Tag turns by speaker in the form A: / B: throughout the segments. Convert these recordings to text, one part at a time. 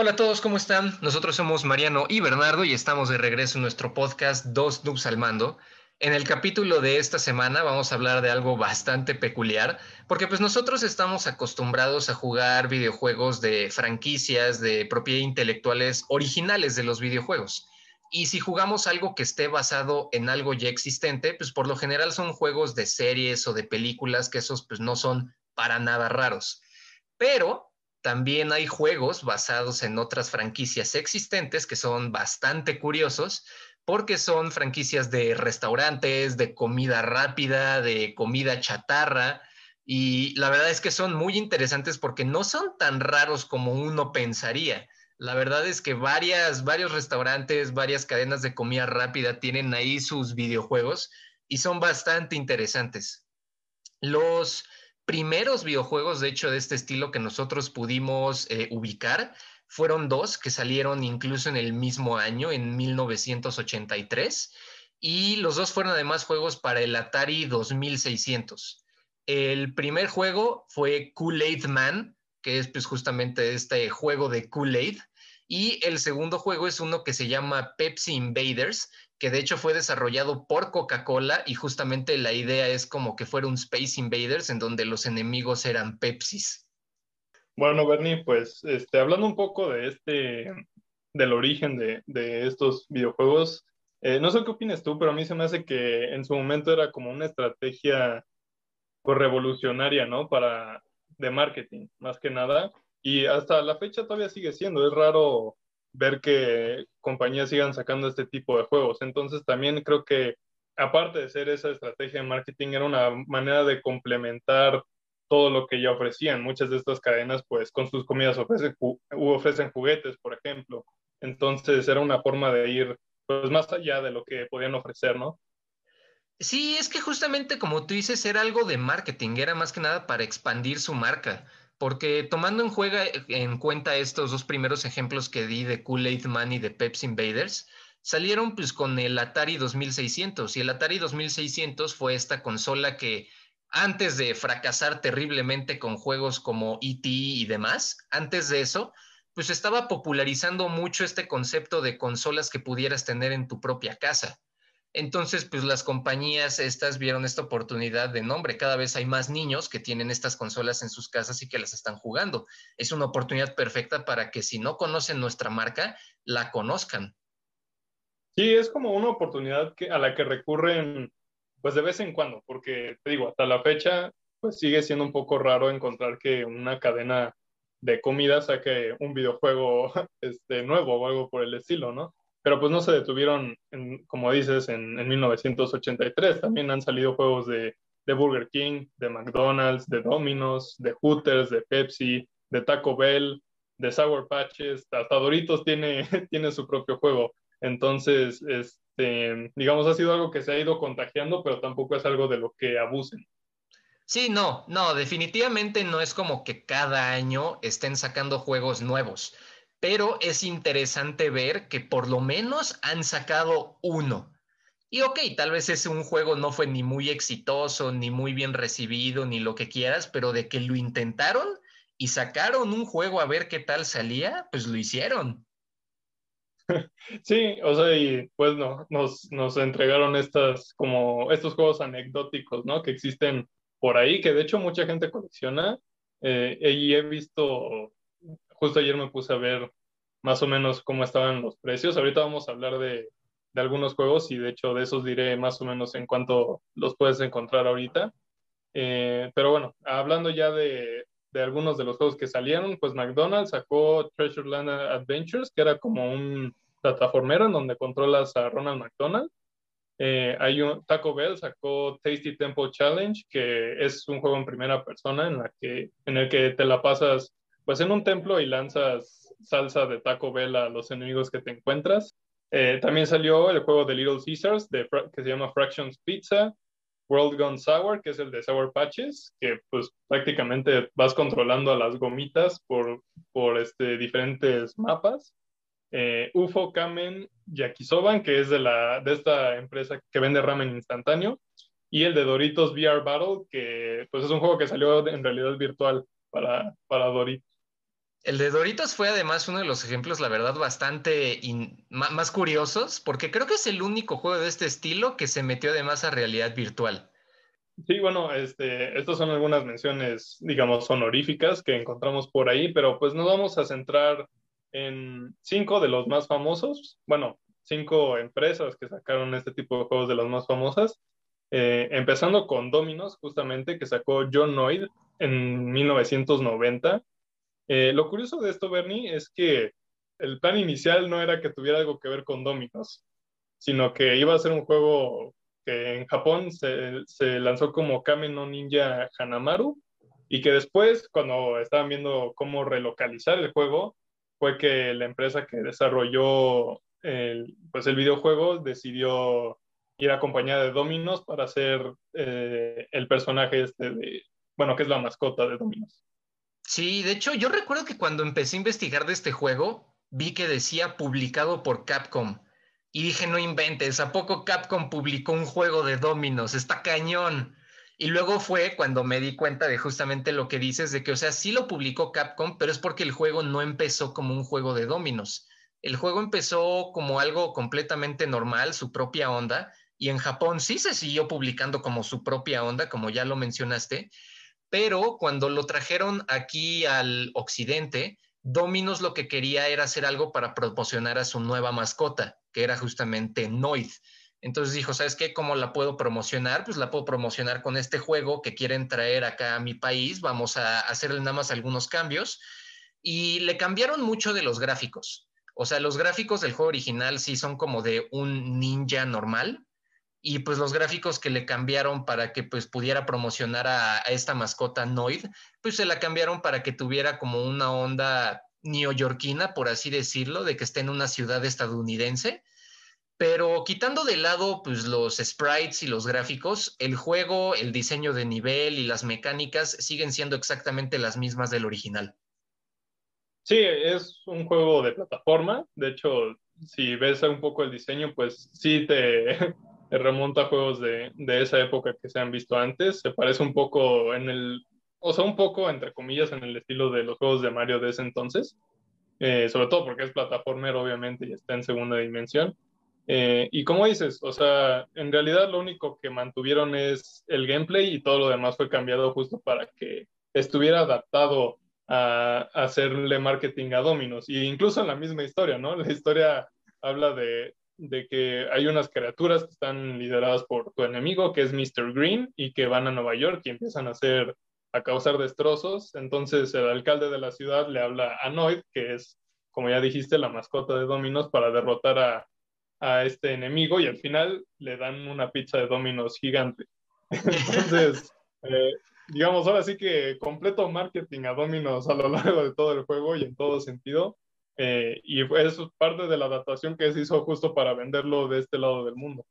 A: Hola a todos, ¿cómo están? Nosotros somos Mariano y Bernardo y estamos de regreso en nuestro podcast Dos Noobs al Mando. En el capítulo de esta semana vamos a hablar de algo bastante peculiar, porque pues nosotros estamos acostumbrados a jugar videojuegos de franquicias, de propiedad intelectuales originales de los videojuegos. Y si jugamos algo que esté basado en algo ya existente, pues por lo general son juegos de series o de películas que esos pues no son para nada raros. Pero también hay juegos basados en otras franquicias existentes que son bastante curiosos porque son franquicias de restaurantes, de comida rápida, de comida chatarra. Y la verdad es que son muy interesantes porque no son tan raros como uno pensaría. La verdad es que varias, varios restaurantes, varias cadenas de comida rápida tienen ahí sus videojuegos y son bastante interesantes. Los primeros videojuegos, de hecho, de este estilo que nosotros pudimos eh, ubicar fueron dos que salieron incluso en el mismo año, en 1983, y los dos fueron además juegos para el Atari 2600. El primer juego fue Kool-Aid Man, que es pues justamente este juego de Kool-Aid, y el segundo juego es uno que se llama Pepsi Invaders, que de hecho fue desarrollado por Coca-Cola y justamente la idea es como que fuera un Space Invaders en donde los enemigos eran Pepsis.
B: Bueno, Bernie, pues este, hablando un poco de este, del origen de, de estos videojuegos, eh, no sé qué opinas tú, pero a mí se me hace que en su momento era como una estrategia pues, revolucionaria, ¿no? Para, de marketing, más que nada. Y hasta la fecha todavía sigue siendo. Es raro ver que compañías sigan sacando este tipo de juegos. Entonces también creo que aparte de ser esa estrategia de marketing, era una manera de complementar todo lo que ya ofrecían. Muchas de estas cadenas, pues con sus comidas ofrecen, ofrecen juguetes, por ejemplo. Entonces era una forma de ir pues más allá de lo que podían ofrecer, ¿no?
A: Sí, es que justamente como tú dices, era algo de marketing, era más que nada para expandir su marca. Porque tomando en, juega, en cuenta estos dos primeros ejemplos que di de Kool-Aid Man y de Pepsi Invaders, salieron pues con el Atari 2600 y el Atari 2600 fue esta consola que antes de fracasar terriblemente con juegos como ET y demás, antes de eso, pues estaba popularizando mucho este concepto de consolas que pudieras tener en tu propia casa. Entonces, pues las compañías estas vieron esta oportunidad de nombre. Cada vez hay más niños que tienen estas consolas en sus casas y que las están jugando. Es una oportunidad perfecta para que si no conocen nuestra marca, la conozcan.
B: Sí, es como una oportunidad a la que recurren pues de vez en cuando, porque te digo, hasta la fecha pues sigue siendo un poco raro encontrar que una cadena de comida saque un videojuego este, nuevo o algo por el estilo, ¿no? Pero pues no se detuvieron, como dices, en, 1983. También han salido juegos de, Burger King, de McDonald's, de Domino's, de Hooters, de Pepsi, de Taco Bell, de Sour Patches, hasta Doritos tiene, tiene su propio juego. Entonces, este, digamos, ha sido algo que se ha ido contagiando, pero tampoco es algo de lo que abusen.
A: Sí, no, no, definitivamente no es como que cada año estén sacando juegos nuevos pero es interesante ver que por lo menos han sacado uno. Y ok, tal vez ese un juego no fue ni muy exitoso, ni muy bien recibido, ni lo que quieras, pero de que lo intentaron y sacaron un juego a ver qué tal salía, pues lo hicieron.
B: Sí, o sea, y pues no, nos, nos entregaron estas, como estos juegos anecdóticos, ¿no? Que existen por ahí, que de hecho mucha gente colecciona. Eh, y he visto justo ayer me puse a ver más o menos cómo estaban los precios. Ahorita vamos a hablar de, de algunos juegos y de hecho de esos diré más o menos en cuánto los puedes encontrar ahorita. Eh, pero bueno, hablando ya de, de, algunos de los juegos que salieron, pues McDonald's sacó Treasure Land Adventures, que era como un plataformero en donde controlas a Ronald McDonald. Eh, hay un, Taco Bell sacó Tasty Temple Challenge, que es un juego en primera persona en, la que, en el que te la pasas pues en un templo y lanzas salsa de Taco Bell a los enemigos que te encuentras. Eh, también salió el juego de Little Caesars de, que se llama Fractions Pizza, World Gone Sour, que es el de Sour Patches, que pues prácticamente vas controlando a las gomitas por, por este, diferentes mapas. Eh, UFO Kamen Yakisoban, que es de, la, de esta empresa que vende ramen instantáneo, y el de Doritos VR Battle, que pues es un juego que salió en realidad virtual para, para Doritos.
A: El de Doritos fue además uno de los ejemplos, la verdad, bastante más curiosos, porque creo que es el único juego de este estilo que se metió además a realidad virtual.
B: Sí, bueno, este, estas son algunas menciones, digamos, honoríficas que encontramos por ahí, pero pues nos vamos a centrar en cinco de los más famosos, bueno, cinco empresas que sacaron este tipo de juegos de las más famosas, eh, empezando con Dominos, justamente, que sacó John Noyd en 1990 eh, lo curioso de esto, Bernie, es que el plan inicial no era que tuviera algo que ver con Dominos, sino que iba a ser un juego que en Japón se, lanzó como Kamen no Ninja Hanamaru y que después, cuando estaban viendo cómo relocalizar el juego, fue que la empresa que desarrolló el, pues el videojuego decidió ir acompañada de Dominos para hacer eh, el personaje este de, bueno, que es la mascota de Dominos.
A: Sí, de hecho, yo recuerdo que cuando empecé a investigar de este juego, vi que decía publicado por Capcom. Y dije, no inventes, ¿a poco Capcom publicó un juego de Dominos? Está cañón. Y luego fue cuando me di cuenta de justamente lo que dices, de que, o sea, sí lo publicó Capcom, pero es porque el juego no empezó como un juego de Dominos. El juego empezó como algo completamente normal, su propia onda, y en Japón sí se siguió publicando como su propia onda, como ya lo mencionaste, pero cuando lo trajeron aquí al occidente, Dominos lo que quería era hacer algo para promocionar a su nueva mascota, que era justamente Noid. Entonces dijo, ¿sabes qué? ¿Cómo la puedo promocionar? Pues la puedo promocionar con este juego que quieren traer acá a mi país. Vamos a hacerle nada más algunos cambios. Y le cambiaron mucho de los gráficos. O sea, los gráficos del juego original sí son como de un ninja normal, y pues los gráficos que le cambiaron para que pues pudiera promocionar a, esta mascota Noid, pues se la cambiaron para que tuviera como una onda neoyorquina, por así decirlo, de que esté en una ciudad estadounidense. Pero quitando de lado pues los sprites y los gráficos, el juego, el diseño de nivel y las mecánicas siguen siendo exactamente las mismas del original.
B: Sí, es un juego de plataforma. De hecho, si ves un poco el diseño, pues sí te, remonta a juegos de, de, esa época que se han visto antes. Se parece un poco en el, o sea, un poco, entre comillas, en el estilo de los juegos de Mario de ese entonces. Eh, sobre todo porque es plataformero, obviamente, y está en segunda dimensión. Eh, y como dices, o sea, en realidad lo único que mantuvieron es el gameplay y todo lo demás fue cambiado justo para que estuviera adaptado a, a hacerle marketing a Dominos. Y incluso en la misma historia, ¿no? La historia habla de, de que hay unas criaturas que están lideradas por tu enemigo, que es Mr. Green, y que van a Nueva York y empiezan a hacer, a causar destrozos. Entonces el alcalde de la ciudad le habla a Noid, que es, como ya dijiste, la mascota de Dominos, para derrotar a, a este enemigo y al final le dan una pizza de Dominos gigante. Entonces, eh, digamos, ahora sí que completo marketing a Dominos a lo largo de todo el juego y en todo sentido. Eh, y eso es parte de la adaptación que se hizo justo para venderlo de este lado del mundo.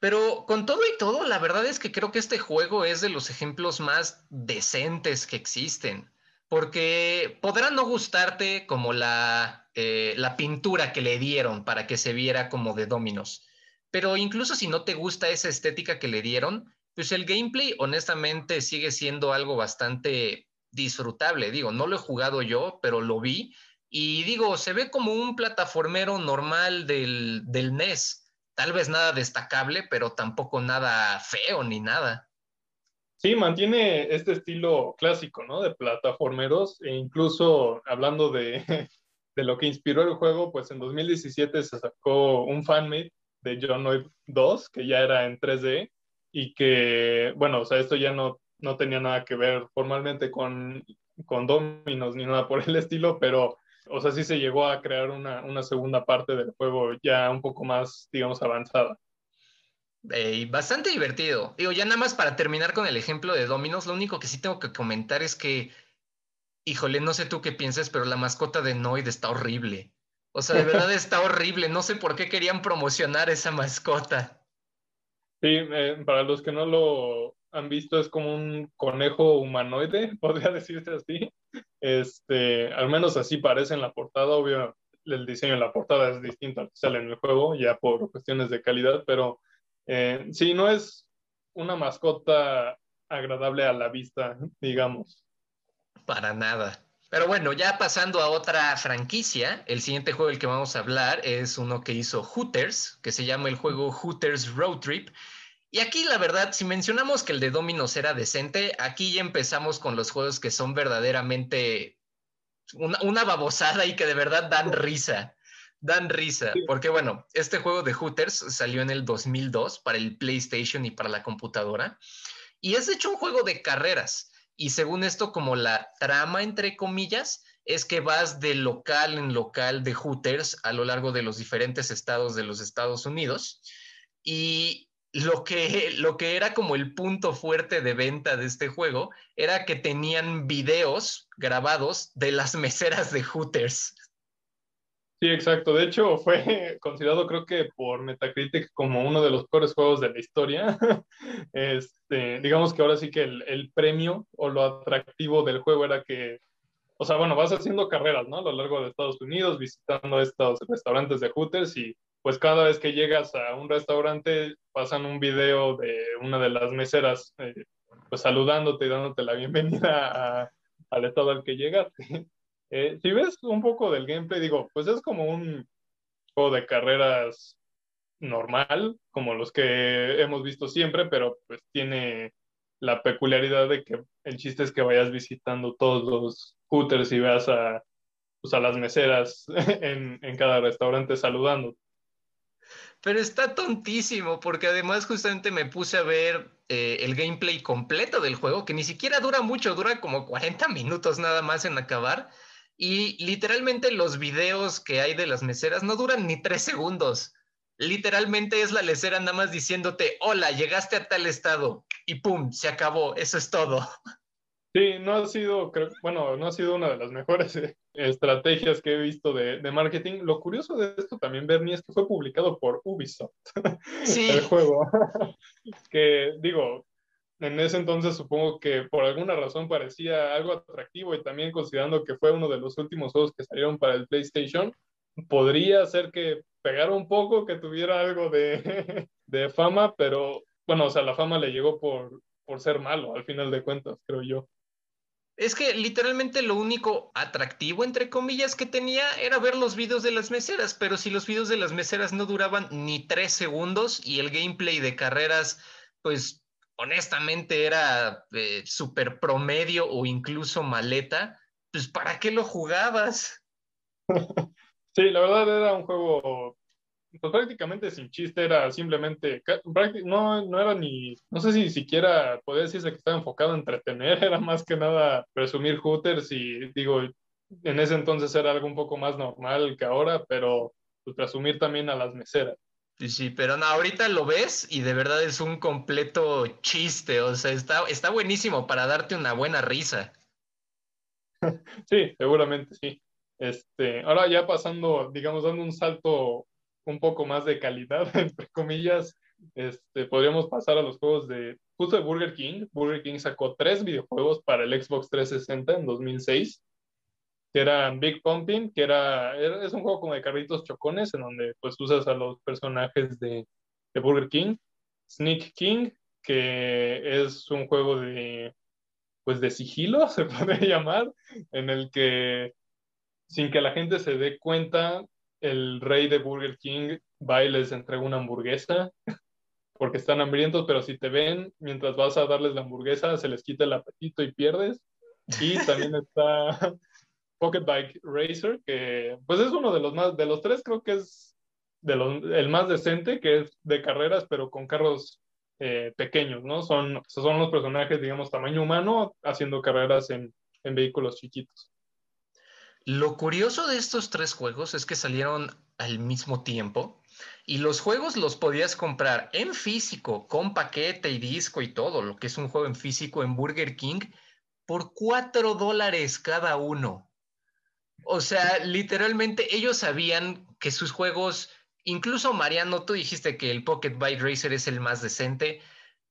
A: Pero con todo y todo, la verdad es que creo que este juego es de los ejemplos más decentes que existen, porque podrá no gustarte como la, eh, la pintura que le dieron para que se viera como de dominos, pero incluso si no te gusta esa estética que le dieron, pues el gameplay honestamente sigue siendo algo bastante disfrutable. Digo, no lo he jugado yo, pero lo vi y digo, se ve como un plataformero normal del, del NES. Tal vez nada destacable, pero tampoco nada feo ni nada.
B: Sí, mantiene este estilo clásico, ¿no? De plataformeros, e incluso hablando de, de lo que inspiró el juego, pues en 2017 se sacó un fanmade de John Wick 2, que ya era en 3D, y que, bueno, o sea, esto ya no, no tenía nada que ver formalmente con, con Dominos ni nada por el estilo, pero o sea, sí se llegó a crear una, segunda parte del juego ya un poco más, digamos, avanzada.
A: bastante divertido. Digo, ya nada más para terminar con el ejemplo de Dominos, lo único que sí tengo que comentar es que, híjole, no sé tú qué piensas, pero la mascota de Noid está horrible. O sea, de verdad está horrible. No sé por qué querían promocionar esa mascota.
B: Sí, eh, para los que no lo han visto, es como un conejo humanoide, podría decirse así. Este, al menos así parece en la portada, obvio, el diseño de la portada es distinto al que sale en el juego, ya por cuestiones de calidad, pero eh, sí, no es una mascota agradable a la vista, digamos.
A: Para nada. Pero bueno, ya pasando a otra franquicia, el siguiente juego del que vamos a hablar es uno que hizo Hooters, que se llama el juego Hooters Road Trip. Y aquí la verdad, si mencionamos que el de Dominos era decente, aquí ya empezamos con los juegos que son verdaderamente una, una babosada y que de verdad dan risa. Dan risa, porque bueno, este juego de Hooters salió en el 2002 para el PlayStation y para la computadora. Y es de hecho un juego de carreras y según esto, como la trama, entre comillas, es que vas de local en local de Hooters a lo largo de los diferentes estados de los Estados Unidos. Y lo que, lo que era como el punto fuerte de venta de este juego era que tenían videos grabados de las meseras de Hooters.
B: Sí, exacto. De hecho, fue considerado, creo que por Metacritic, como uno de los peores juegos de la historia. Este, digamos que ahora sí que el, premio o lo atractivo del juego era que, o sea, bueno, vas haciendo carreras, ¿no? A lo largo de Estados Unidos, visitando estos restaurantes de Hooters y pues cada vez que llegas a un restaurante pasan un video de una de las meseras, eh, pues saludándote y dándote la bienvenida al estado al que llegaste. Eh, si ves un poco del gameplay, digo, pues es como un juego de carreras normal, como los que hemos visto siempre, pero pues tiene la peculiaridad de que el chiste es que vayas visitando todos los hooters y veas a, pues, a las meseras en, en cada restaurante saludando.
A: Pero está tontísimo, porque además justamente me puse a ver eh, el gameplay completo del juego, que ni siquiera dura mucho, dura como 40 minutos nada más en acabar. Y literalmente los videos que hay de las meseras no duran ni tres segundos. Literalmente es la lecera nada más diciéndote, hola, llegaste a tal estado y pum, se acabó, eso es todo.
B: Sí, no ha sido, bueno, no ha sido una de las mejores eh, estrategias que he visto de, de, marketing. Lo curioso de esto también, Bernie, es que fue publicado por Ubisoft, sí. el juego. que digo, en ese entonces supongo que por alguna razón parecía algo atractivo y también considerando que fue uno de los últimos juegos que salieron para el PlayStation, podría ser que pegara un poco, que tuviera algo de, de fama, pero bueno, o sea, la fama le llegó por, por ser malo, al final de cuentas, creo yo.
A: Es que literalmente lo único atractivo, entre comillas, que tenía era ver los videos de las meseras, pero si los videos de las meseras no duraban ni tres segundos y el gameplay de carreras, pues honestamente era eh, súper promedio o incluso maleta, pues ¿para qué lo jugabas?
B: Sí, la verdad era un juego pues prácticamente sin chiste, era simplemente, no, no era ni, no sé si siquiera podía decirse que estaba enfocado en entretener, era más que nada presumir hooters y digo, en ese entonces era algo un poco más normal que ahora, pero pues presumir también a las meseras.
A: Sí, pero no, ahorita lo ves y de verdad es un completo chiste, o sea, está, está buenísimo para darte una buena risa.
B: Sí, seguramente sí. Este, ahora ya pasando, digamos, dando un salto un poco más de calidad, entre comillas, este, podríamos pasar a los juegos de, justo de Burger King. Burger King sacó tres videojuegos para el Xbox 360 en 2006 que era Big Pumping, que era, es un juego como de carritos chocones, en donde pues usas a los personajes de, de Burger King. Sneak King, que es un juego de, pues de sigilo, se puede llamar, en el que sin que la gente se dé cuenta, el rey de Burger King va y les entrega una hamburguesa porque están hambrientos, pero si te ven mientras vas a darles la hamburguesa, se les quita el apetito y pierdes. Y también está Pocket Bike Racer, que pues es uno de los más, de los tres creo que es de los, el más decente, que es de carreras, pero con carros eh, pequeños, ¿no? Son, son los personajes, digamos, tamaño humano, haciendo carreras en, en vehículos chiquitos.
A: Lo curioso de estos tres juegos es que salieron al mismo tiempo y los juegos los podías comprar en físico, con paquete y disco y todo, lo que es un juego en físico en Burger King, por cuatro dólares cada uno. O sea, literalmente ellos sabían que sus juegos, incluso Mariano, tú dijiste que el Pocket Bike Racer es el más decente,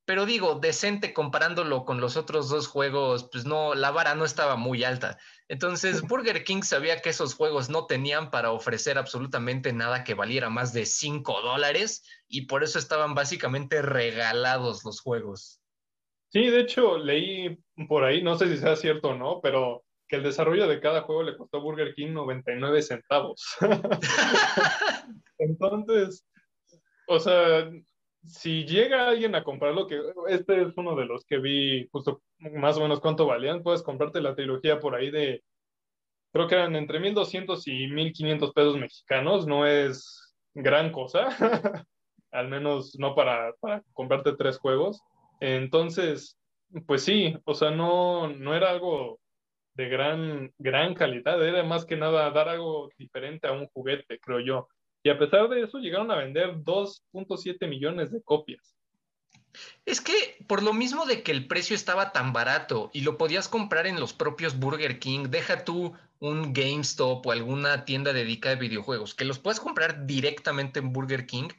A: pero digo, decente comparándolo con los otros dos juegos, pues no, la vara no estaba muy alta. Entonces, Burger King sabía que esos juegos no tenían para ofrecer absolutamente nada que valiera más de 5 dólares y por eso estaban básicamente regalados los juegos.
B: Sí, de hecho, leí por ahí, no sé si sea cierto o no, pero que el desarrollo de cada juego le costó Burger King 99 centavos. Entonces, o sea, si llega alguien a comprarlo, que este es uno de los que vi justo más o menos cuánto valían, puedes comprarte la trilogía por ahí de, creo que eran entre 1200 y 1500 pesos mexicanos, no es gran cosa, al menos no para, para comprarte tres juegos. Entonces, pues sí, o sea, no, no era algo de gran, gran calidad, era más que nada dar algo diferente a un juguete, creo yo. Y a pesar de eso, llegaron a vender 2.7 millones de copias.
A: Es que por lo mismo de que el precio estaba tan barato y lo podías comprar en los propios Burger King, deja tú un GameStop o alguna tienda dedicada a videojuegos, que los puedes comprar directamente en Burger King,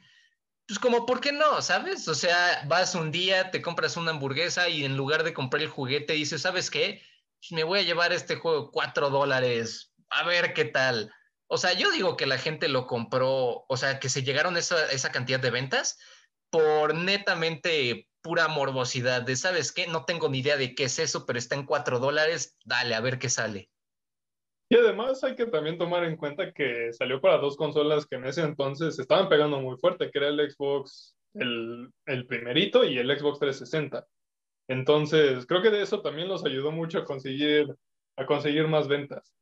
A: pues como, ¿por qué no? ¿Sabes? O sea, vas un día, te compras una hamburguesa y en lugar de comprar el juguete dices, ¿sabes qué? Pues me voy a llevar este juego cuatro dólares, a ver qué tal. O sea, yo digo que la gente lo compró, o sea, que se llegaron esa, esa cantidad de ventas por netamente pura morbosidad de, ¿sabes qué? No tengo ni idea de qué es eso, pero está en cuatro dólares, dale, a ver qué sale.
B: Y además hay que también tomar en cuenta que salió para dos consolas que en ese entonces estaban pegando muy fuerte, que era el Xbox, el, el primerito y el Xbox 360. Entonces, creo que de eso también los ayudó mucho a conseguir, a conseguir más ventas.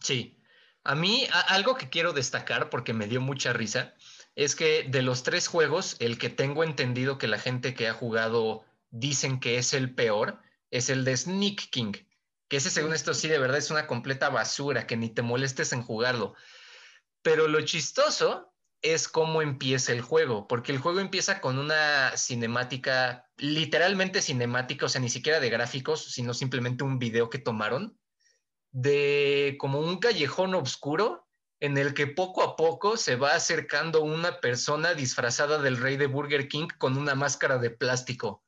A: Sí, a mí, algo que quiero destacar, porque me dio mucha risa, es que de los tres juegos, el que tengo entendido que la gente que ha jugado dicen que es el peor, es el de Sneak King, que ese según esto sí de verdad es una completa basura, que ni te molestes en jugarlo. Pero lo chistoso es cómo empieza el juego, porque el juego empieza con una cinemática, literalmente cinemática, o sea, ni siquiera de gráficos, sino simplemente un video que tomaron de como un callejón oscuro en el que poco a poco se va acercando una persona disfrazada del rey de Burger King con una máscara de plástico.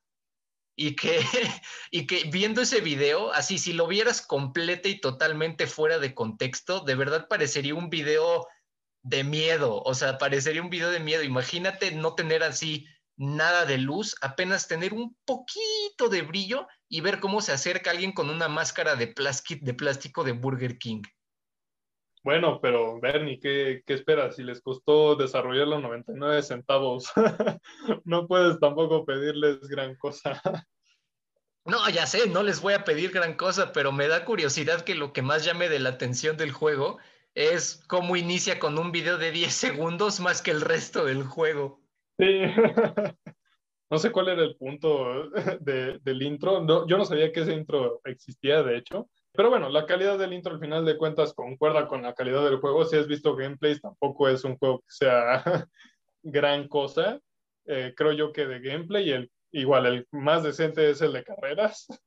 A: Y que, y que viendo ese video, así, si lo vieras completa y totalmente fuera de contexto, de verdad parecería un video de miedo, o sea, parecería un video de miedo. Imagínate no tener así nada de luz, apenas tener un poquito de brillo y ver cómo se acerca alguien con una máscara de, de plástico de Burger King.
B: Bueno, pero Bernie, ¿qué, ¿qué, esperas? Si les costó desarrollarlo 99 centavos, no puedes tampoco pedirles gran cosa.
A: no, ya sé, no les voy a pedir gran cosa, pero me da curiosidad que lo que más llame de la atención del juego es cómo inicia con un video de 10 segundos más que el resto del juego.
B: Sí. No sé cuál era el punto de, del intro. No, yo no sabía que ese intro existía, de hecho. Pero bueno, la calidad del intro al final de cuentas concuerda con la calidad del juego. Si has visto gameplays, tampoco es un juego que sea gran cosa. Eh, creo yo que de gameplay, igual el más decente es el de carreras.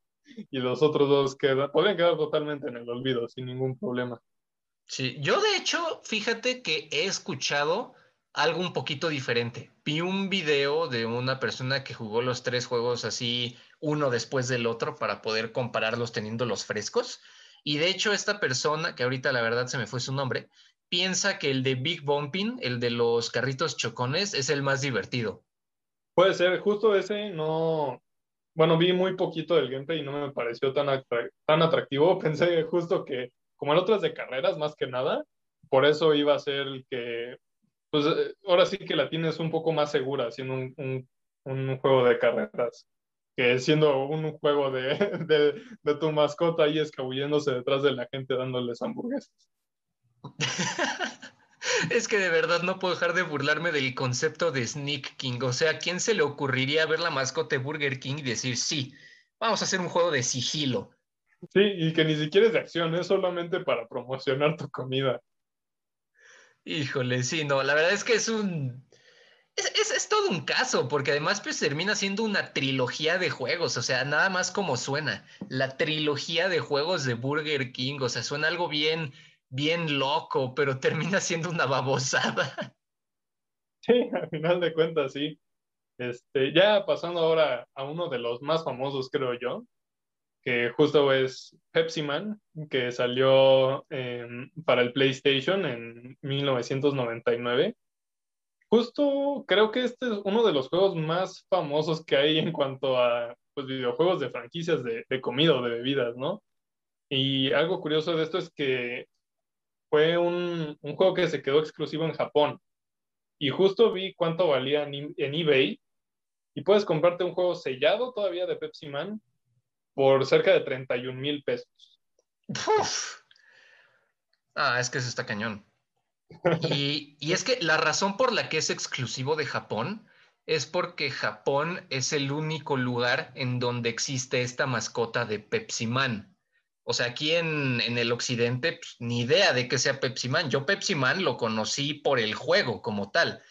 B: Y los otros dos quedan, podrían quedar totalmente en el olvido sin ningún problema.
A: Sí, yo de hecho, fíjate que he escuchado algo un poquito diferente. Vi un video de una persona que jugó los tres juegos así, uno después del otro, para poder compararlos teniendo los frescos. Y de hecho, esta persona, que ahorita la verdad se me fue su nombre, piensa que el de Big Bumping, el de los carritos chocones, es el más divertido.
B: Puede ser, justo ese no. Bueno, vi muy poquito del gameplay y no me pareció tan, tan atractivo. Pensé justo que, como el otro es de carreras, más que nada, por eso iba a ser el que pues eh, ahora sí que la tienes un poco más segura siendo un, juego de carreras que siendo un juego de, de, tu mascota ahí escabulléndose detrás de la gente dándoles hamburguesas.
A: es que de verdad no puedo dejar de burlarme del concepto de Sneak King. O sea, ¿quién se le ocurriría ver la mascota de Burger King y decir, sí, vamos a hacer un juego de sigilo?
B: Sí, y que ni siquiera es de acción, es solamente para promocionar tu comida.
A: Híjole, sí, no, la verdad es que es un... Es, es, todo un caso, porque además pues termina siendo una trilogía de juegos, o sea, nada más como suena, la trilogía de juegos de Burger King, o sea, suena algo bien, bien loco, pero termina siendo una babosada.
B: Sí, al final de cuentas, sí. Este, ya pasando ahora a uno de los más famosos, creo yo, que justo es Pepsi Man, que salió para el PlayStation en 1999. Justo creo que este es uno de los juegos más famosos que hay en cuanto a pues, videojuegos de franquicias de, de comida o de bebidas, ¿no? Y algo curioso de esto es que fue un, un juego que se quedó exclusivo en Japón. Y justo vi cuánto valía en, en eBay y puedes comprarte un juego sellado todavía de Pepsi Man por cerca de 31 mil pesos.
A: Ah, es que eso está cañón. Y, y, es que la razón por la que es exclusivo de Japón es porque Japón es el único lugar en donde existe esta mascota de Pepsi Man. O sea, aquí en, en el occidente, pues, ni idea de que sea Pepsi Man. Yo Pepsi Man lo conocí por el juego como tal.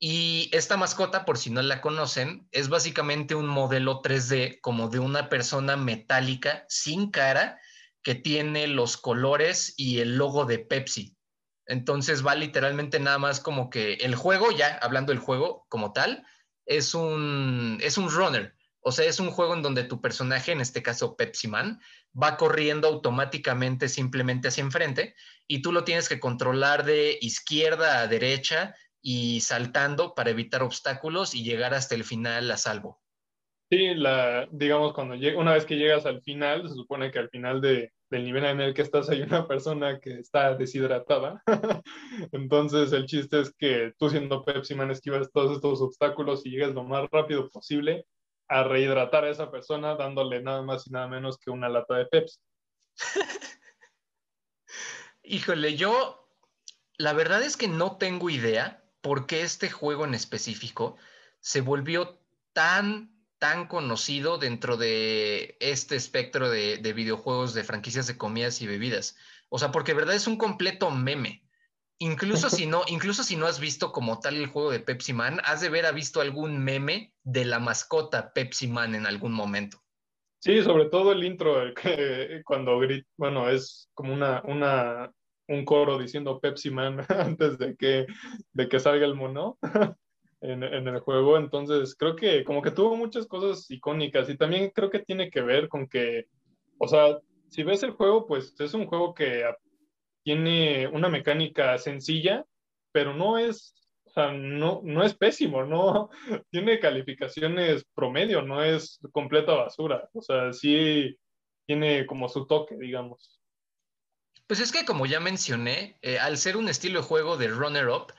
A: Y esta mascota, por si no la conocen, es básicamente un modelo 3D como de una persona metálica sin cara que tiene los colores y el logo de Pepsi. Entonces va literalmente nada más como que el juego, ya hablando del juego como tal, es un, es un runner. O sea, es un juego en donde tu personaje, en este caso Pepsi Man, va corriendo automáticamente simplemente hacia enfrente y tú lo tienes que controlar de izquierda a derecha y saltando para evitar obstáculos y llegar hasta el final a salvo.
B: Sí, la, digamos, cuando una vez que llegas al final, se supone que al final de, del nivel en el que estás hay una persona que está deshidratada. Entonces el chiste es que tú siendo Pepsi Man esquivas todos estos obstáculos y llegas lo más rápido posible a rehidratar a esa persona dándole nada más y nada menos que una lata de Pepsi.
A: Híjole, yo la verdad es que no tengo idea por qué este juego en específico se volvió tan, tan conocido dentro de este espectro de, videojuegos de franquicias de comidas y bebidas. O sea, porque verdad es un completo meme. Incluso si no, incluso si no has visto como tal el juego de Pepsi Man, has de haber visto algún meme de la mascota Pepsi Man en algún momento.
B: Sí, sobre todo el intro, que cuando grita, bueno, es como una, una, un coro diciendo Pepsi Man antes de que, de que salga el mono en, en, el juego. Entonces, creo que como que tuvo muchas cosas icónicas y también creo que tiene que ver con que, o sea, si ves el juego, pues es un juego que tiene una mecánica sencilla, pero no es, o sea, no, no es pésimo, no tiene calificaciones promedio, no es completa basura. O sea, sí tiene como su toque, digamos.
A: Pues es que como ya mencioné, eh, al ser un estilo de juego de runner-up,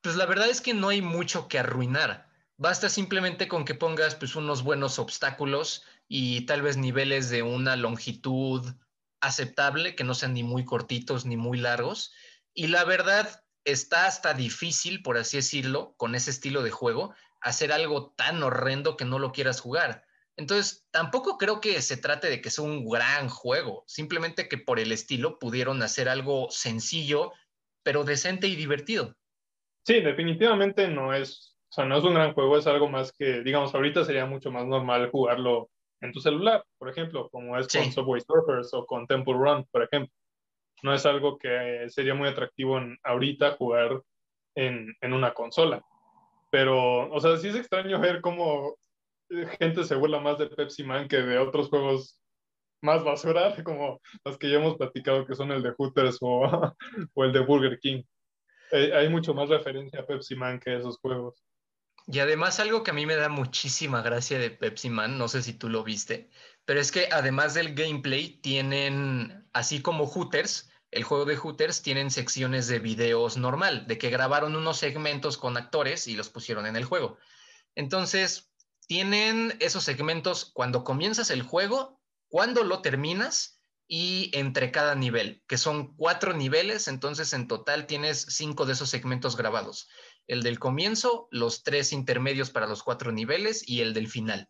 A: pues la verdad es que no hay mucho que arruinar. Basta simplemente con que pongas pues unos buenos obstáculos y tal vez niveles de una longitud aceptable, que no sean ni muy cortitos ni muy largos. Y la verdad está hasta difícil, por así decirlo, con ese estilo de juego, hacer algo tan horrendo que no lo quieras jugar. Entonces, tampoco creo que se trate de que sea un gran juego, simplemente que por el estilo pudieron hacer algo sencillo, pero decente y divertido.
B: Sí, definitivamente no es, o sea, no es un gran juego, es algo más que, digamos, ahorita sería mucho más normal jugarlo en tu celular, por ejemplo, como es con Subway Surfers o con Temple Run, por ejemplo. No es algo que sería muy atractivo en, ahorita jugar en, en una consola. Pero, o sea, sí es extraño ver cómo gente se vuela más de Pepsi Man que de otros juegos más basura, como los que ya hemos platicado, que son el de Hooters o, el de Burger King. Eh, hay mucho más referencia a Pepsi Man que esos juegos.
A: Y además algo que a mí me da muchísima gracia de Pepsi Man, no sé si tú lo viste, pero es que además del gameplay tienen, así como Hooters, el juego de Hooters tienen secciones de videos normal, de que grabaron unos segmentos con actores y los pusieron en el juego. Entonces, tienen esos segmentos cuando comienzas el juego, cuando lo terminas y entre cada nivel, que son cuatro niveles, entonces en total tienes cinco de esos segmentos grabados. El del comienzo, los tres intermedios para los cuatro niveles y el del final.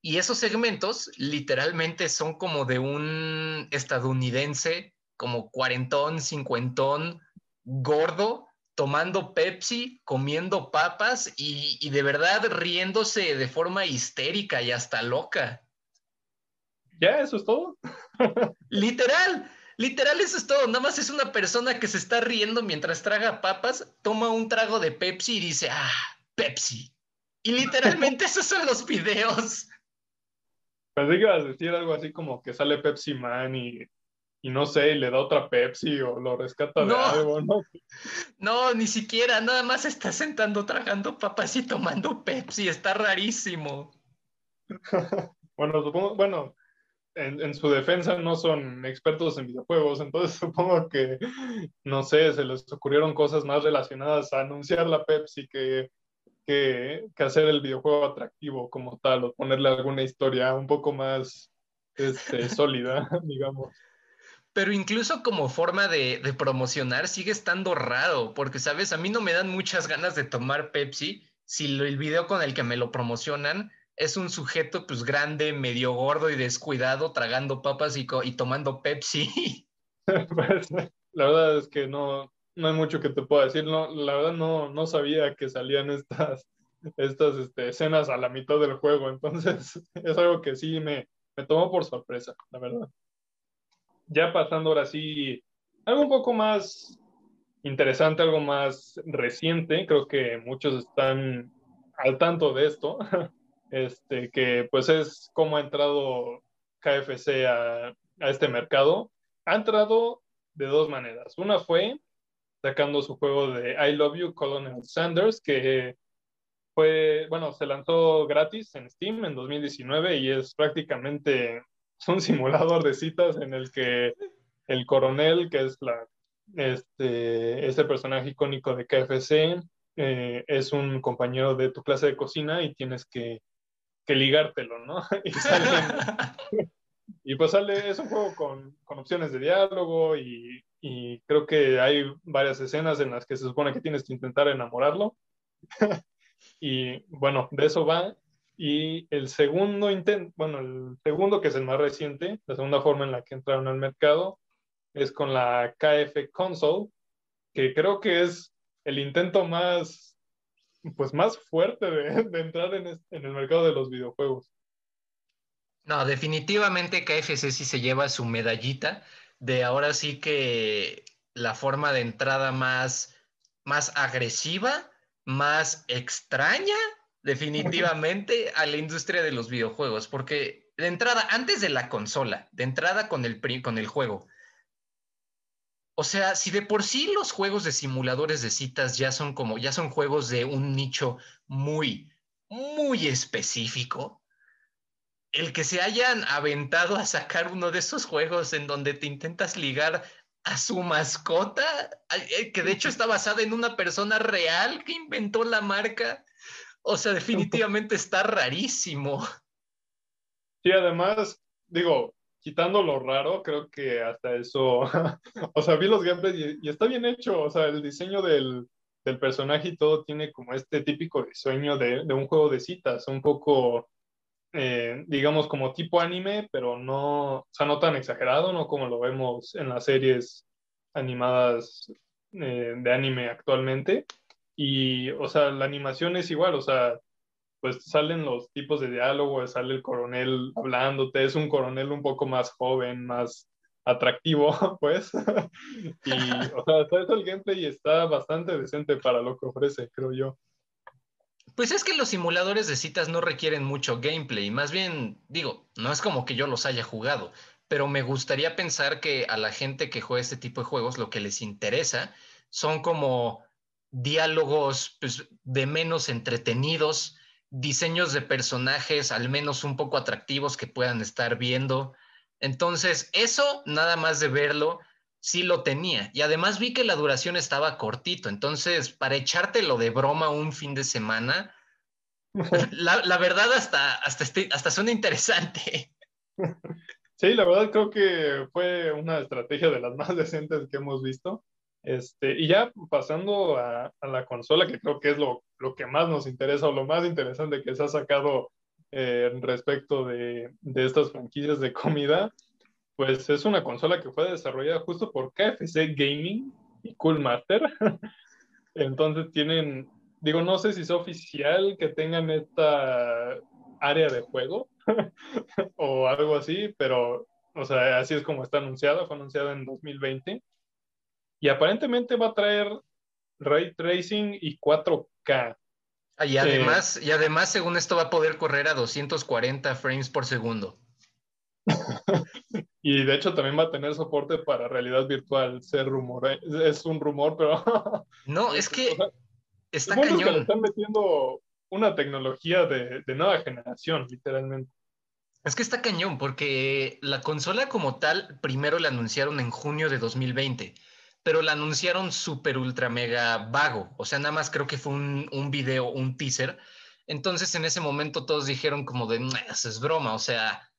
A: Y esos segmentos literalmente son como de un estadounidense, como cuarentón, cincuentón, gordo, tomando Pepsi, comiendo papas y, de verdad riéndose de forma histérica y hasta loca.
B: Ya, eso es todo.
A: literal, literal, eso es todo. Nada más es una persona que se está riendo mientras traga papas, toma un trago de Pepsi y dice, ah, Pepsi. Y literalmente esos son los videos.
B: Pensé que ibas a decir algo así como que sale Pepsi Man y y no sé, le da otra Pepsi o lo rescata de algo, ¿no?
A: No, ni siquiera, nada más está sentando tragando papas y tomando Pepsi, está rarísimo.
B: bueno, supongo, bueno, en, su defensa no son expertos en videojuegos, entonces supongo que, no sé, se les ocurrieron cosas más relacionadas a anunciar la Pepsi que, que, hacer el videojuego atractivo como tal, o ponerle alguna historia un poco más este, sólida, digamos.
A: Pero incluso como forma de, promocionar sigue estando raro, porque, ¿sabes? A mí no me dan muchas ganas de tomar Pepsi si el video con el que me lo promocionan es un sujeto pues grande, medio gordo y descuidado, tragando papas y, y tomando Pepsi.
B: pues, la verdad es que no, no hay mucho que te pueda decir. No, la verdad no, no sabía que salían estas, estas este, escenas a la mitad del juego. Entonces es algo que sí me, me tomó por sorpresa, la verdad. Ya pasando ahora sí, algo un poco más interesante, algo más reciente. Creo que muchos están al tanto de esto. este, que pues es como ha entrado KFC a, a este mercado. Ha entrado de dos maneras. Una fue sacando su juego de I Love You, Colonel Sanders, que fue, bueno, se lanzó gratis en Steam en 2019 y es prácticamente un simulador de citas en el que el coronel, que es la, este, este personaje icónico de KFC, eh, es un compañero de tu clase de cocina y tienes que que ligártelo, ¿no? y, y pues sale, es un juego con, con opciones de diálogo y, y, creo que hay varias escenas en las que se supone que tienes que intentar enamorarlo. y bueno, de eso va. Y el segundo intento, bueno, el segundo que es el más reciente, la segunda forma en la que entraron al mercado, es con la KF Console, que creo que es el intento más pues más fuerte de, entrar en, en, el mercado de los videojuegos.
A: No, definitivamente KFC sí se lleva su medallita de ahora sí que la forma de entrada más, más agresiva, más extraña, definitivamente, a la industria de los videojuegos, porque de entrada, antes de la consola, de entrada con el, con el juego, o sea, si de por sí los juegos de simuladores de citas ya son como, ya son juegos de un nicho muy, muy específico, el que se hayan aventado a sacar uno de esos juegos en donde te intentas ligar a su mascota, eh, que de hecho está basada en una persona real que inventó la marca, o sea, definitivamente está rarísimo.
B: Sí, además, digo, quitando lo raro, creo que hasta eso, o sea, vi los gameplays y, está bien hecho, o sea, el diseño del, del, personaje y todo tiene como este típico diseño de, de un juego de citas, un poco, eh, digamos, como tipo anime, pero no, o sea, no tan exagerado, no como lo vemos en las series animadas eh, de anime actualmente. Y, o sea, la animación es igual, o sea, pues salen los tipos de diálogo, sale el coronel hablándote, es un coronel un poco más joven, más atractivo, pues. y, o sea, todo el gameplay está bastante decente para lo que ofrece, creo yo.
A: Pues es que los simuladores de citas no requieren mucho gameplay, más bien, digo, no es como que yo los haya jugado, pero me gustaría pensar que a la gente que juega este tipo de juegos lo que les interesa son como diálogos pues, de menos entretenidos, diseños de personajes al menos un poco atractivos que puedan estar viendo. Entonces, eso nada más de verlo, sí lo tenía. Y además vi que la duración estaba cortito. Entonces, para echártelo de broma un fin de semana, la, verdad hasta, hasta, este, hasta suena interesante.
B: Sí, la verdad creo que fue una estrategia de las más decentes que hemos visto. Este, y ya pasando a, la consola, que creo que es lo, lo, que más nos interesa o lo más interesante que se ha sacado eh, respecto de, de, estas franquicias de comida, pues es una consola que fue desarrollada justo por KFC Gaming y Cool Master. Entonces tienen, digo, no sé si es oficial que tengan esta área de juego o algo así, pero, o sea, así es como está anunciada, fue anunciada en 2020 y aparentemente va a traer ray tracing y 4K.
A: Ah, y además, y además, según esto, va a poder correr a 240 frames por segundo.
B: y de hecho también va a tener soporte para realidad virtual. Eh, es un rumor, pero.
A: no, es que está cañón.
B: le están metiendo una tecnología de, de nueva generación, literalmente.
A: Es que está cañón, porque la consola como tal, primero la anunciaron en junio de 2020, pero la anunciaron súper ultra mega vago. O sea, nada más creo que fue un, un video, un teaser. Entonces en ese momento todos dijeron como de, eso es broma, o sea,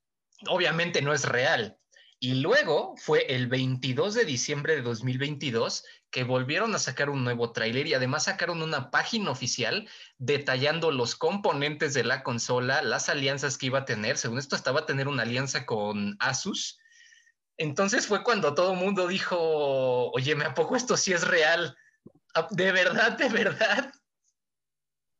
A: obviamente no es real. Y luego fue el 22 de diciembre de 2022 que volvieron a sacar un nuevo tráiler y además sacaron una página oficial detallando los componentes de la consola, las alianzas que iba a tener. Según esto, estaba a tener una alianza con Asus. Entonces fue cuando todo el mundo dijo, oye, ¿me apoco esto sí es real? Ah, ¿De verdad, de verdad?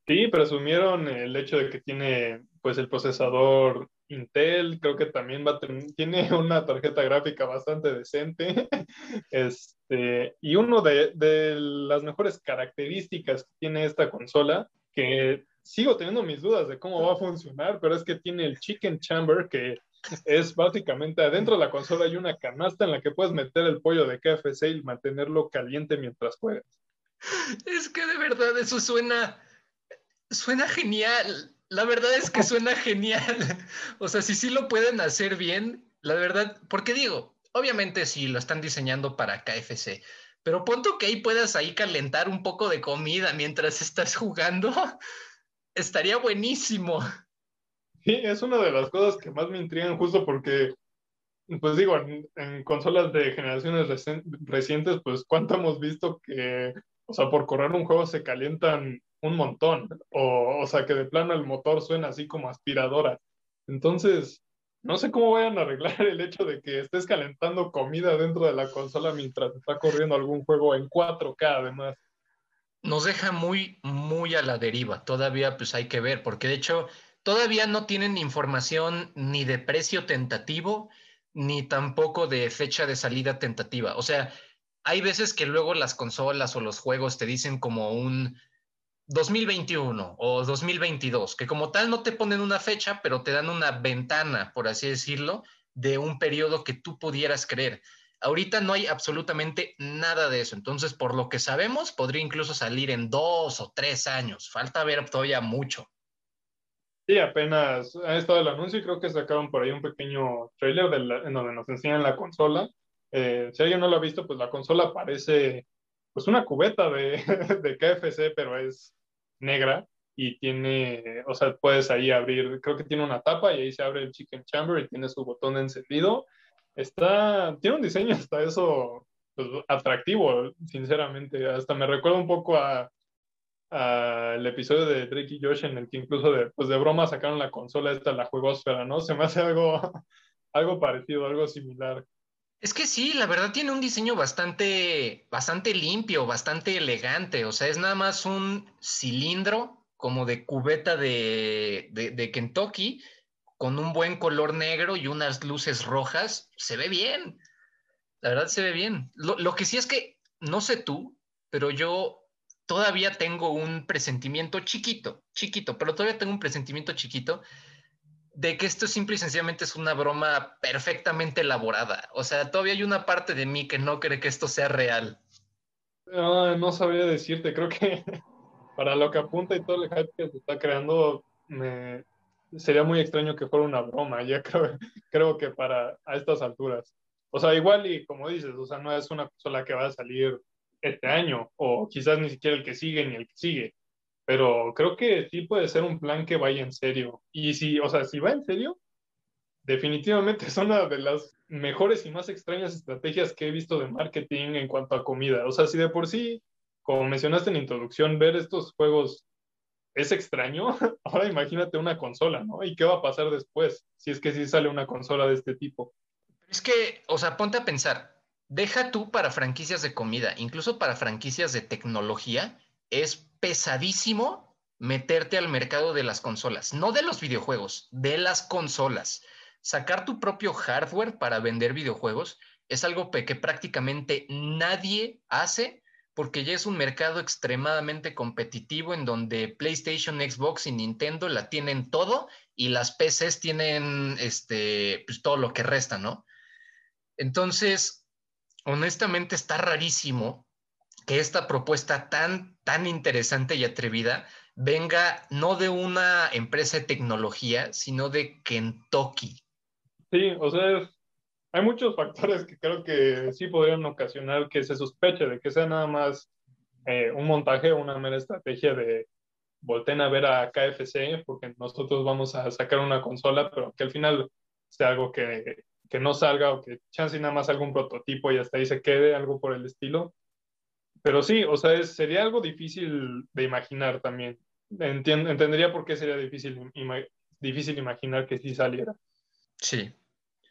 B: Sí, presumieron el hecho de que tiene pues el procesador Intel, creo que también va tiene una tarjeta gráfica bastante decente. Este, y uno de, de, las mejores características que tiene esta consola, que sigo teniendo mis dudas de cómo va a funcionar, pero es que tiene el Chicken Chamber, que es básicamente adentro de la consola hay una canasta en la que puedes meter el pollo de KFC y mantenerlo caliente mientras juegas.
A: Es que de verdad eso suena, suena genial. La verdad es que suena genial. O sea, si sí lo pueden hacer bien, la verdad, porque digo, obviamente sí lo están diseñando para KFC, pero punto que ahí puedas ahí calentar un poco de comida mientras estás jugando, estaría buenísimo.
B: Sí, es una de las cosas que más me intrigan justo porque, pues digo, en, consolas de generaciones recientes, pues cuánto hemos visto que, o sea, por correr un juego se calientan un montón, o, o sea, que de plano el motor suena así como aspiradora. Entonces, no sé cómo vayan a arreglar el hecho de que estés calentando comida dentro de la consola mientras está corriendo algún juego en 4K además.
A: Nos deja muy, muy a la deriva. Todavía pues hay que ver, porque de hecho todavía no tienen información ni de precio tentativo, ni tampoco de fecha de salida tentativa. O sea, hay veces que luego las consolas o los juegos te dicen como un 2021 o 2022, que como tal no te ponen una fecha, pero te dan una ventana, por así decirlo, de un periodo que tú pudieras creer. Ahorita no hay absolutamente nada de eso. Entonces, por lo que sabemos, podría incluso salir en dos o tres años. Falta ver todavía mucho.
B: Sí, apenas ha estado el anuncio y creo que sacaron por ahí un pequeño trailer en donde nos enseñan la consola. Eh, si alguien no lo ha visto, pues la consola parece pues una cubeta de, de KFC, pero es negra y tiene, o sea, puedes ahí abrir, creo que tiene una tapa y ahí se abre el chicken chamber y tiene su botón de encendido. Está, tiene un diseño hasta eso pues, atractivo, sinceramente. Hasta me recuerda un poco a, el episodio de Drake y Josh en el que incluso de, pues de broma sacaron la consola esta, la juegosfera, ¿no? Se me hace algo, algo parecido, algo similar.
A: Es que sí, la verdad tiene un diseño bastante, bastante limpio, bastante elegante. O sea, es nada más un cilindro como de cubeta de, de, Kentucky con un buen color negro y unas luces rojas. Se ve bien. La verdad se ve bien. Lo, lo que sí es que, no sé tú, pero yo todavía tengo un presentimiento chiquito, chiquito, pero todavía tengo un presentimiento chiquito de que esto simple y sencillamente es una broma perfectamente elaborada. O sea, todavía hay una parte de mí que no cree que esto sea real.
B: No, no sabría decirte, creo que para lo que apunta y todo el hype que se está creando, me... sería muy extraño que fuera una broma, ya creo, creo que para a estas alturas. O sea, igual y como dices, o sea, no es una consola que va a salir este año, o quizás ni siquiera el que sigue ni el que sigue pero creo que sí puede ser un plan que vaya en serio. Y si, o sea, si va en serio, definitivamente es una de las mejores y más extrañas estrategias que he visto de marketing en cuanto a comida. O sea, si de por sí, como mencionaste en la introducción, ver estos juegos es extraño, ahora imagínate una consola, ¿no? ¿Y qué va a pasar después si es que sí sale una consola de este tipo?
A: Es que, o sea, ponte a pensar, deja tú para franquicias de comida, incluso para franquicias de tecnología, es pesadísimo meterte al mercado de las consolas, no de los videojuegos, de las consolas. Sacar tu propio hardware para vender videojuegos es algo que prácticamente nadie hace porque ya es un mercado extremadamente competitivo en donde PlayStation, Xbox y Nintendo la tienen todo y las PCs tienen este, pues, todo lo que resta, ¿no? Entonces, honestamente está rarísimo que esta propuesta tan, tan interesante y atrevida venga no de una empresa de tecnología, sino de Kentucky.
B: Sí, o sea, hay muchos factores que creo que sí podrían ocasionar que se sospeche de que sea nada más eh, un montaje o una mera estrategia de volten a ver a KFC porque nosotros vamos a sacar una consola, pero que al final sea algo que, que no salga o que chance nada más algún prototipo y hasta ahí se quede, algo por el estilo. Pero sí, o sea, sería algo difícil de imaginar también. entendería por qué sería difícil, difícil imaginar que sí saliera.
A: Sí.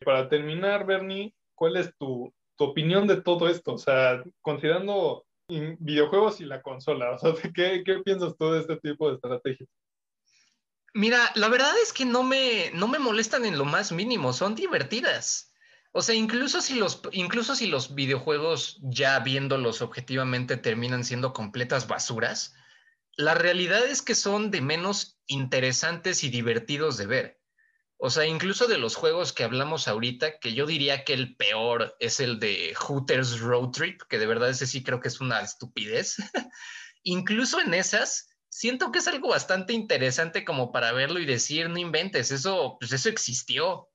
B: Para terminar, Bernie, ¿cuál es tu, tu opinión de todo esto? O sea, considerando videojuegos y la consola, o sea, ¿qué, ¿qué piensas tú de este tipo de estrategias?
A: Mira, la verdad es que no me, no me molestan en lo más mínimo, son divertidas. O sea, incluso si los, incluso si los videojuegos, ya viéndolos objetivamente, terminan siendo completas basuras, la realidad es que son de menos interesantes y divertidos de ver. O sea, incluso de los juegos que hablamos ahorita, que yo diría que el peor es el de Hooters Road Trip, que de verdad ese sí creo que es una estupidez. incluso en esas, siento que es algo bastante interesante como para verlo y decir, no inventes, eso, pues eso existió.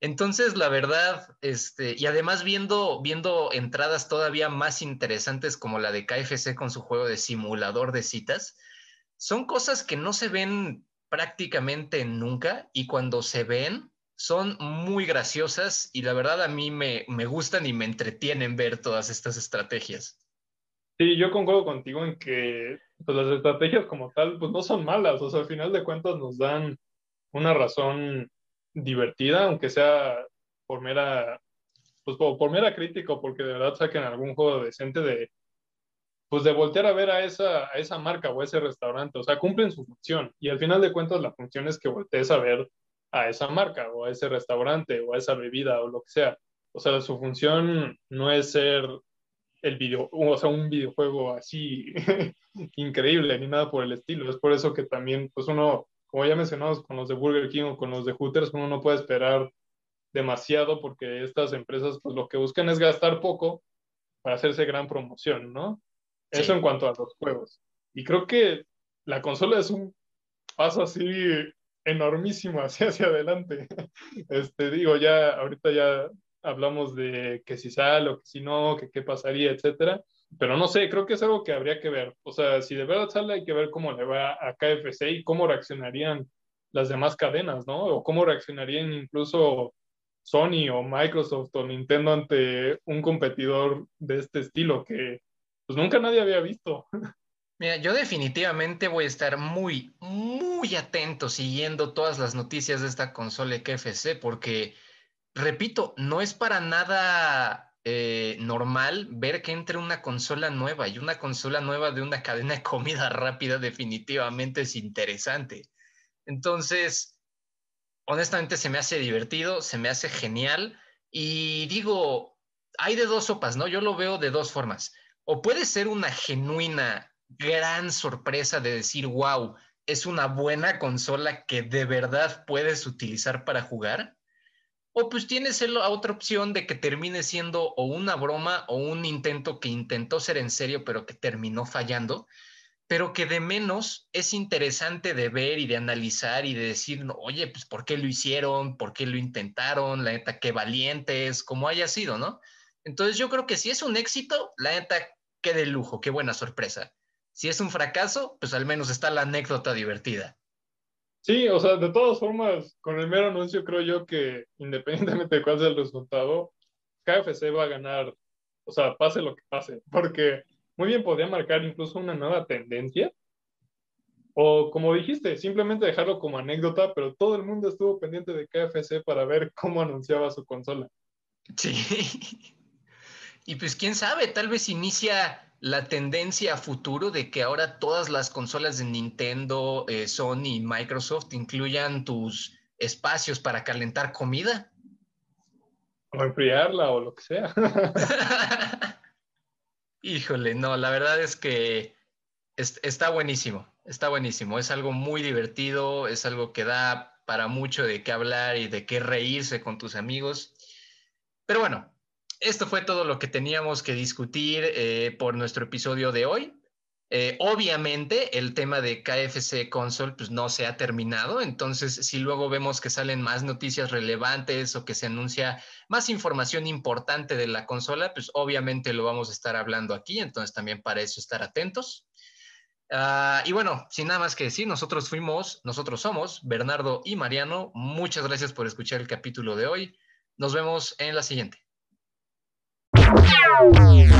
A: Entonces, la verdad, este, y además viendo, viendo entradas todavía más interesantes como la de KFC con su juego de simulador de citas, son cosas que no se ven prácticamente nunca y cuando se ven son muy graciosas y la verdad a mí me, me gustan y me entretienen ver todas estas estrategias.
B: Sí, yo concuerdo contigo en que pues, las estrategias como tal pues no son malas, o sea, al final de cuentas nos dan una razón divertida, aunque sea por mera, pues por, mera crítica, porque de verdad saquen algún juego decente de, pues de voltear a ver a esa, a esa marca o a ese restaurante, o sea, cumplen su función y al final de cuentas la función es que voltees a ver a esa marca o a ese restaurante o a esa bebida o lo que sea. O sea, su función no es ser el video, o sea, un videojuego así increíble ni nada por el estilo. Es por eso que también, pues uno como ya mencionamos con los de Burger King o con los de Hooters, uno no puede esperar demasiado porque estas empresas pues lo que buscan es gastar poco para hacerse gran promoción, ¿no? Eso en cuanto a los juegos. Y creo que la consola es un paso así enormísimo hacia, hacia adelante. Este, digo, ya ahorita ya hablamos de que si sale o que si no, que qué pasaría, etcétera pero no sé, creo que es algo que habría que ver. O sea, si de verdad sale, hay que ver cómo le va a KFC y cómo reaccionarían las demás cadenas, ¿no? O cómo reaccionarían incluso Sony o Microsoft o Nintendo ante un competidor de este estilo que pues nunca nadie había visto.
A: Mira, yo definitivamente voy a estar muy, muy atento siguiendo todas las noticias de esta consola KFC porque, repito, no es para nada eh, normal ver que entre una consola nueva y una consola nueva de una cadena de comida rápida definitivamente es interesante. Entonces, honestamente se me hace divertido, se me hace genial y digo, hay de dos sopas, ¿no? Yo lo veo de dos formas. O puede ser una genuina, gran sorpresa de decir, wow, es una buena consola que de verdad puedes utilizar para jugar o pues tienes la otra opción de que termine siendo o una broma o un intento que intentó ser en serio, pero que terminó fallando, pero que de menos es interesante de ver y de analizar y de decir, oye, pues ¿por qué lo hicieron? ¿Por qué lo intentaron? La neta, qué valientes, como haya sido, ¿no? Entonces yo creo que si es un éxito, la neta, qué de lujo, qué buena sorpresa. Si es un fracaso, pues al menos está la anécdota divertida.
B: Sí, o sea, de todas formas, con el mero anuncio creo yo que independientemente de cuál sea el resultado, KFC va a ganar, o sea, pase lo que pase, porque muy bien podría marcar incluso una nueva tendencia, o como dijiste, simplemente dejarlo como anécdota, pero todo el mundo estuvo pendiente de KFC para ver cómo anunciaba su consola.
A: Sí. Y pues quién sabe, tal vez inicia la tendencia a futuro de que ahora todas las consolas de Nintendo, eh, Sony y Microsoft incluyan tus espacios para calentar comida.
B: O enfriarla o lo que sea.
A: Híjole, no, la verdad es que está buenísimo, está buenísimo. Es algo muy divertido, es algo que da para mucho de qué hablar y de qué reírse con tus amigos. Pero bueno, esto fue todo lo que teníamos que discutir eh, por nuestro episodio de hoy. Eh, obviamente el tema de KFC Console pues no se ha terminado, entonces si luego vemos que salen más noticias relevantes o que se anuncia más información importante de la consola, pues obviamente lo vamos a estar hablando aquí, entonces también para eso estar atentos. Ah, y bueno, sin nada más que decir, nosotros fuimos, nosotros somos Bernardo y Mariano. Muchas gracias por escuchar el capítulo de hoy. Nos vemos en la siguiente. Meow.